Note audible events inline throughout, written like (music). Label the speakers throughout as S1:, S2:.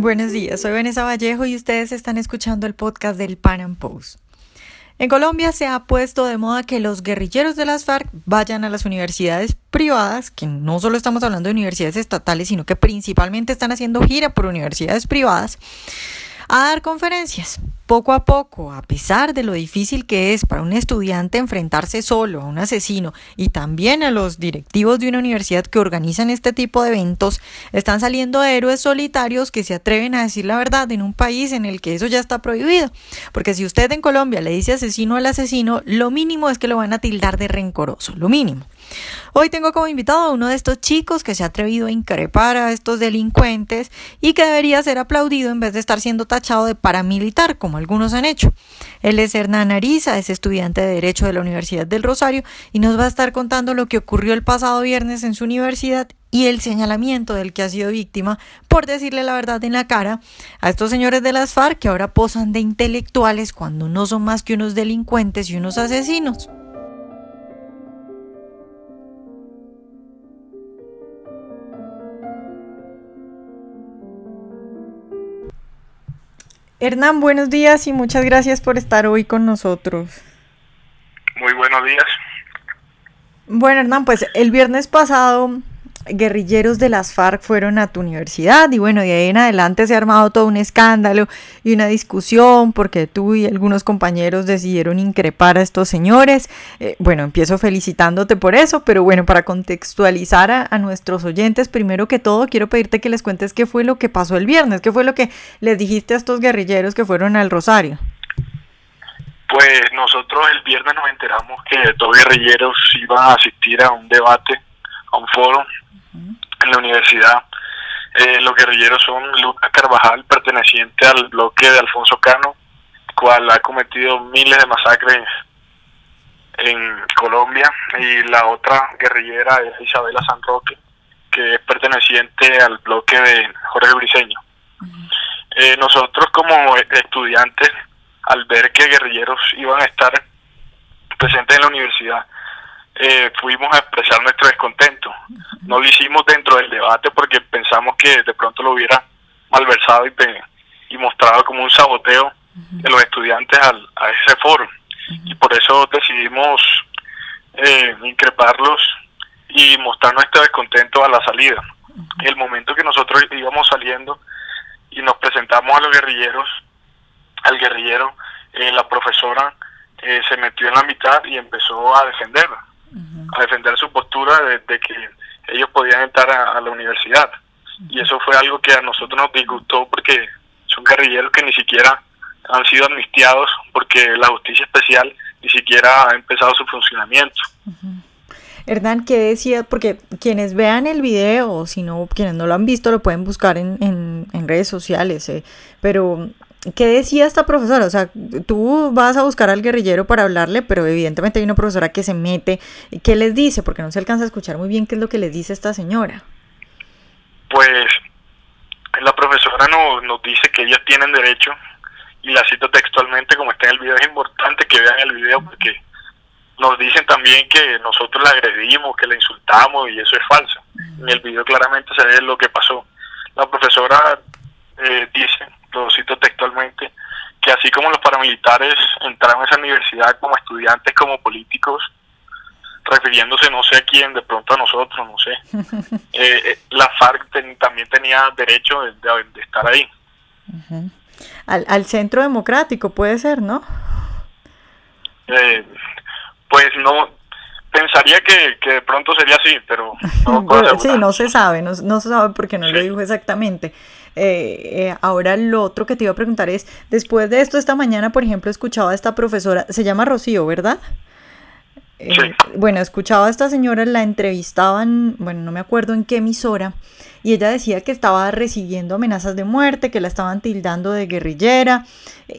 S1: Buenos días, soy Vanessa Vallejo y ustedes están escuchando el podcast del Pan Am Post. En Colombia se ha puesto de moda que los guerrilleros de las FARC vayan a las universidades privadas, que no solo estamos hablando de universidades estatales, sino que principalmente están haciendo gira por universidades privadas, a dar conferencias. Poco a poco, a pesar de lo difícil que es para un estudiante enfrentarse solo a un asesino y también a los directivos de una universidad que organizan este tipo de eventos, están saliendo héroes solitarios que se atreven a decir la verdad en un país en el que eso ya está prohibido. Porque si usted en Colombia le dice asesino al asesino, lo mínimo es que lo van a tildar de rencoroso, lo mínimo. Hoy tengo como invitado a uno de estos chicos que se ha atrevido a increpar a estos delincuentes y que debería ser aplaudido en vez de estar siendo tachado de paramilitar, como algunos han hecho. Él es Hernán Ariza, es estudiante de Derecho de la Universidad del Rosario y nos va a estar contando lo que ocurrió el pasado viernes en su universidad y el señalamiento del que ha sido víctima por decirle la verdad en la cara a estos señores de las FARC que ahora posan de intelectuales cuando no son más que unos delincuentes y unos asesinos. Hernán, buenos días y muchas gracias por estar hoy con nosotros.
S2: Muy buenos días.
S1: Bueno, Hernán, pues el viernes pasado guerrilleros de las FARC fueron a tu universidad y bueno, de ahí en adelante se ha armado todo un escándalo y una discusión porque tú y algunos compañeros decidieron increpar a estos señores. Eh, bueno, empiezo felicitándote por eso, pero bueno, para contextualizar a, a, nuestros oyentes, primero que todo quiero pedirte que les cuentes qué fue lo que pasó el viernes, qué fue lo que les dijiste a estos guerrilleros que fueron al Rosario.
S2: Pues nosotros el viernes nos enteramos que dos guerrilleros iban a asistir a un debate, a un foro en la universidad. Eh, los guerrilleros son Lucas Carvajal, perteneciente al bloque de Alfonso Cano, cual ha cometido miles de masacres en Colombia, y la otra guerrillera es Isabela San Roque, que es perteneciente al bloque de Jorge Briceño. eh, nosotros como estudiantes, al ver que guerrilleros iban a estar presentes en la universidad, eh, fuimos a expresar nuestro descontento. No lo hicimos dentro del debate porque pensamos que de pronto lo hubiera malversado y, y mostrado como un saboteo de los estudiantes al, a ese foro. Y por eso decidimos eh, increparlos y mostrar nuestro descontento a la salida. El momento que nosotros íbamos saliendo y nos presentamos a los guerrilleros, al guerrillero, eh, la profesora eh, se metió en la mitad y empezó a defenderla a defender su postura de, de que ellos podían entrar a, a la universidad. Y eso fue algo que a nosotros nos disgustó porque son guerrilleros que ni siquiera han sido amnistiados porque la justicia especial ni siquiera ha empezado su funcionamiento.
S1: Hernán, ¿qué decía? Porque quienes vean el video, si no, quienes no lo han visto, lo pueden buscar en, en, en redes sociales, eh, pero ¿qué decía esta profesora? O sea, tú vas a buscar al guerrillero para hablarle, pero evidentemente hay una profesora que se mete. ¿Qué les dice? Porque no se alcanza a escuchar muy bien qué es lo que les dice esta señora.
S2: Pues la profesora no, nos dice que ellas tienen derecho, y la cito textualmente como está en el video, es importante que vean el video porque nos dicen también que nosotros la agredimos, que la insultamos y eso es falso. En el video claramente se ve lo que pasó. La profesora eh, dice, lo cito textualmente, que así como los paramilitares entraron a esa universidad como estudiantes, como políticos, refiriéndose no sé a quién, de pronto a nosotros, no sé, (laughs) eh, la FARC ten, también tenía derecho de, de, de estar ahí.
S1: Uh -huh. al, al, centro democrático puede ser, ¿no?
S2: Eh, pues no, pensaría que, que, de pronto sería así, pero no
S1: pero, (laughs) sí, no se sabe, no, no se sabe porque no sí. lo dijo exactamente. Eh, eh, ahora lo otro que te iba a preguntar es, después de esto esta mañana, por ejemplo, escuchaba a esta profesora, se llama Rocío, ¿verdad? Eh,
S2: sí.
S1: Bueno, escuchaba a esta señora, la entrevistaban, bueno, no me acuerdo en qué emisora, y ella decía que estaba recibiendo amenazas de muerte, que la estaban tildando de guerrillera.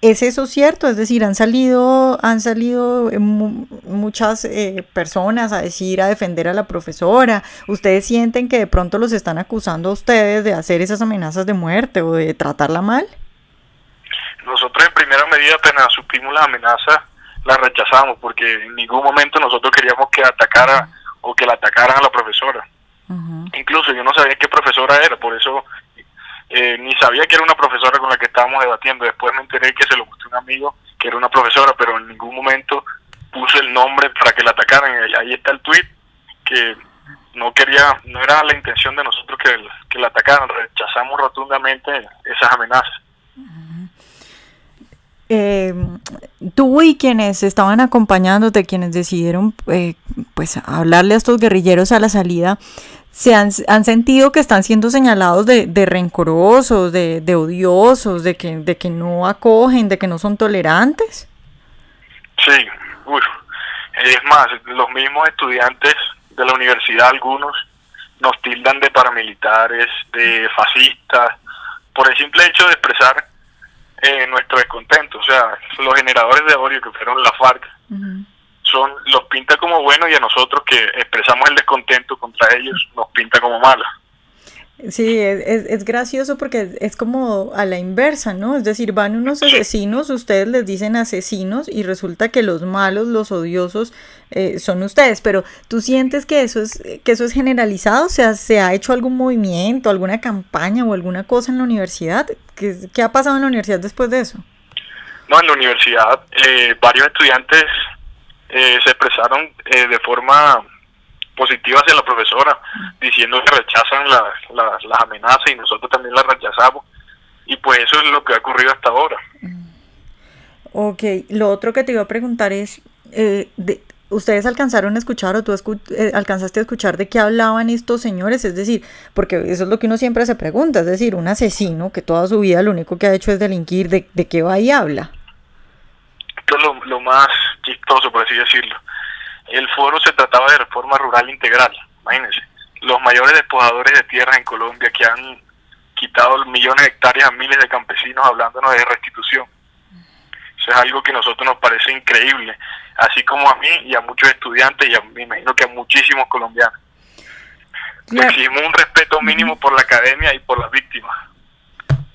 S1: ¿Es eso cierto? Es decir, han salido, han salido muchas eh, personas a decir, a defender a la profesora. ¿Ustedes sienten que de pronto los están acusando a ustedes de hacer esas amenazas de muerte o de tratarla mal?
S2: Nosotros en primera medida apenas supimos las amenazas, las rechazamos porque en ningún momento nosotros queríamos que atacara o que la atacaran a la profesora. Uh -huh. Incluso yo no sabía qué profesora era, por eso eh, ni sabía que era una profesora con la que estábamos debatiendo. Después me enteré que se lo mostró un amigo que era una profesora, pero en ningún momento puse el nombre para que la atacaran. Ahí está el tweet que no quería, no era la intención de nosotros que, que la atacaran. Rechazamos rotundamente esas amenazas.
S1: Eh, tú y quienes estaban acompañándote, quienes decidieron eh, pues hablarle a estos guerrilleros a la salida, se han, sentido que están siendo señalados de, de rencorosos, de, odiosos, de que, no acogen, de que no son tolerantes.
S2: Sí, es más, los mismos estudiantes de la universidad, algunos, nos tildan de paramilitares, de fascistas, por el simple hecho de expresar eh, nuestro descontento. O sea, los generadores de odio que fueron la FARC son los pinta como buenos y a nosotros que expresamos el descontento contra ellos nos pinta como malos.
S1: Sí, es, es, gracioso porque es como a la inversa, ¿no? Es decir, van unos asesinos, ustedes les dicen asesinos y resulta que los malos, los odiosos eh, son ustedes, pero ¿tú sientes que eso es, que eso es generalizado? O sea, ¿se ha hecho algún movimiento, alguna campaña o alguna cosa en la universidad? ¿Qué, qué ha pasado en la universidad después de eso?
S2: No, en la universidad eh, varios estudiantes eh, se expresaron de forma positiva hacia la profesora, diciendo que rechazan las amenazas y nosotros también las rechazamos. Y pues eso es lo que ha ocurrido hasta ahora.
S1: Ok, lo otro que te iba a preguntar es, eh, de, ¿ustedes alcanzaron a escuchar o tú eh, alcanzaste a escuchar de qué hablaban estos señores? Es decir, porque eso es lo que uno siempre se pregunta, es decir, un asesino que toda su vida lo único que ha hecho es delinquir, ¿de, de qué va y habla?
S2: Esto es lo, lo más chistoso, por así decirlo el foro se trataba de reforma rural integral, imagínense, los mayores despojadores de tierras en Colombia que han quitado millones de hectáreas a miles de campesinos hablándonos de restitución. Eso es algo que a nosotros nos parece increíble, así como a mí y a muchos estudiantes y a, me imagino que a muchísimos colombianos. Exigimos un respeto mínimo por la academia y por las víctimas.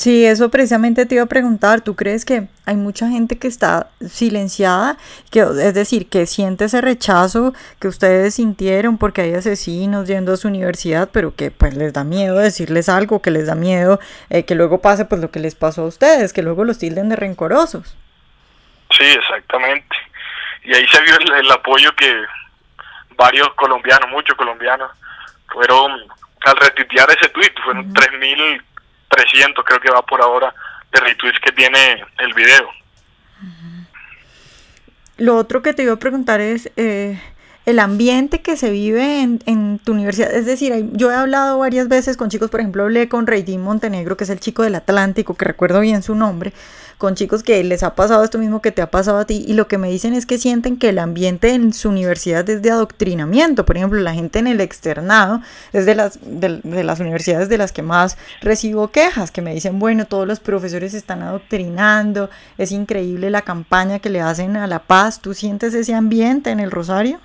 S1: Sí, eso precisamente te iba a preguntar. ¿Tú crees que hay mucha gente que está silenciada? Que, es decir, que siente ese rechazo que ustedes sintieron porque hay asesinos yendo a su universidad, pero que pues les da miedo decirles algo, que les da miedo eh, que luego pase pues lo que les pasó a ustedes, que luego los tilden de rencorosos.
S2: Sí, exactamente. Y ahí se vio el, apoyo que varios colombianos, muchos colombianos, fueron al retitear ese tweet, fueron tres mil 300 creo que va por ahora de retweets que tiene el video.
S1: Lo otro que te iba a preguntar es eh, el ambiente que se vive en, en, tu universidad. Es decir, yo he hablado varias veces con chicos, por ejemplo, hablé con Reitín Montenegro, que es el chico del Atlántico, que recuerdo bien su nombre, con chicos que les ha pasado esto mismo que te ha pasado a ti y lo que me dicen es que sienten que el ambiente en su universidad es de adoctrinamiento. Por ejemplo, la gente en el externado es de las, de, las universidades de las que más recibo quejas, que me dicen, bueno, todos los profesores están adoctrinando, es increíble la campaña que le hacen a la paz. ¿Tú sientes ese ambiente en el Rosario?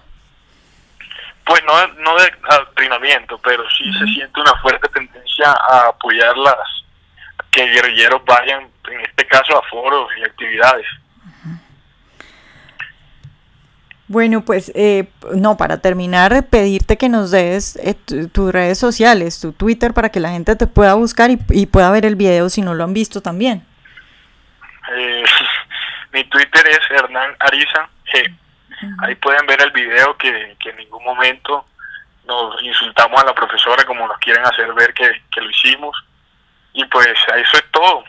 S2: Pues no, no de adoctrinamiento, pero sí se siente una fuerte tendencia a apoyar las que guerrilleros vayan en este caso a foros y actividades.
S1: Bueno, pues eh, no, para terminar, pedirte que nos des eh, tus redes sociales, tu Twitter, para que la gente te pueda buscar y, pueda ver el video si no lo han visto también.
S2: Eh, (laughs) mi Twitter es Hernán Ariza G. Ahí pueden ver el video que, que, en ningún momento nos insultamos a la profesora como nos quieren hacer ver que, que lo hicimos. Y pues eso es todo.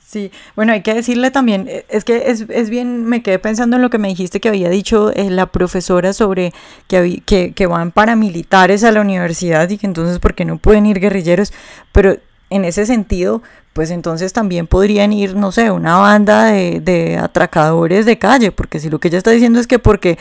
S1: Sí, bueno, hay que decirle también, eh, es que es, es, bien, me quedé pensando en lo que me dijiste que había dicho eh, la profesora sobre que, que, que van paramilitares a la universidad y que entonces, ¿por qué no pueden ir guerrilleros? Pero en ese sentido, pues entonces también podrían ir, no sé, una banda de, de, atracadores de calle, porque si lo que ella está diciendo es que porque,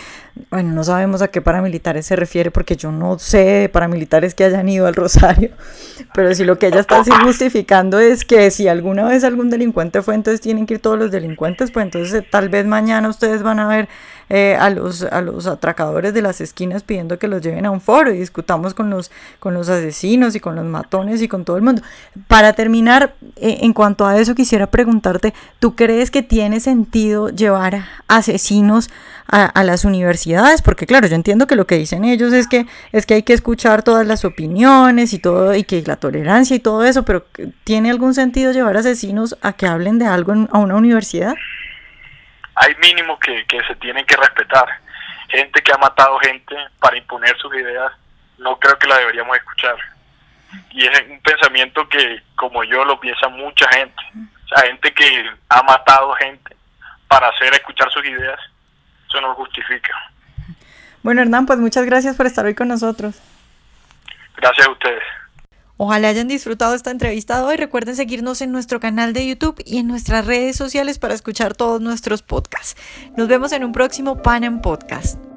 S1: bueno, no sabemos a qué paramilitares se refiere, porque yo no sé de paramilitares que hayan ido al Rosario, (laughs) pero si lo que ella está justificando es que si alguna vez algún delincuente fue, entonces tienen que ir todos los delincuentes, pues entonces tal vez mañana ustedes van a ver eh, a, los, a los atracadores de las esquinas pidiendo que los lleven a un foro y discutamos con los, con los asesinos y con los matones y con todo el mundo. Para terminar, eh, en cuanto a eso, quisiera preguntarte, ¿tú crees que tiene sentido llevar asesinos a, las universidades? Porque claro, yo entiendo que lo que dicen ellos es que, es que hay que escuchar todas las opiniones y todo, y que la tolerancia y todo eso, pero ¿tiene algún sentido llevar asesinos a que hablen de algo en, a una universidad?
S2: Hay mínimos que, que se tienen que respetar. Gente que ha matado gente para imponer sus ideas, no creo que la deberíamos escuchar. Y es un pensamiento que, como yo, lo piensa mucha gente. O sea, gente que ha matado gente para hacer escuchar sus ideas, eso no justifica.
S1: Bueno, Hernán, pues muchas gracias por estar hoy con nosotros.
S2: Gracias a ustedes.
S1: Ojalá hayan disfrutado esta entrevista de hoy. Recuerden seguirnos en nuestro canal de YouTube y en nuestras redes sociales para escuchar todos nuestros podcasts. Nos vemos en un próximo Pan Podcast.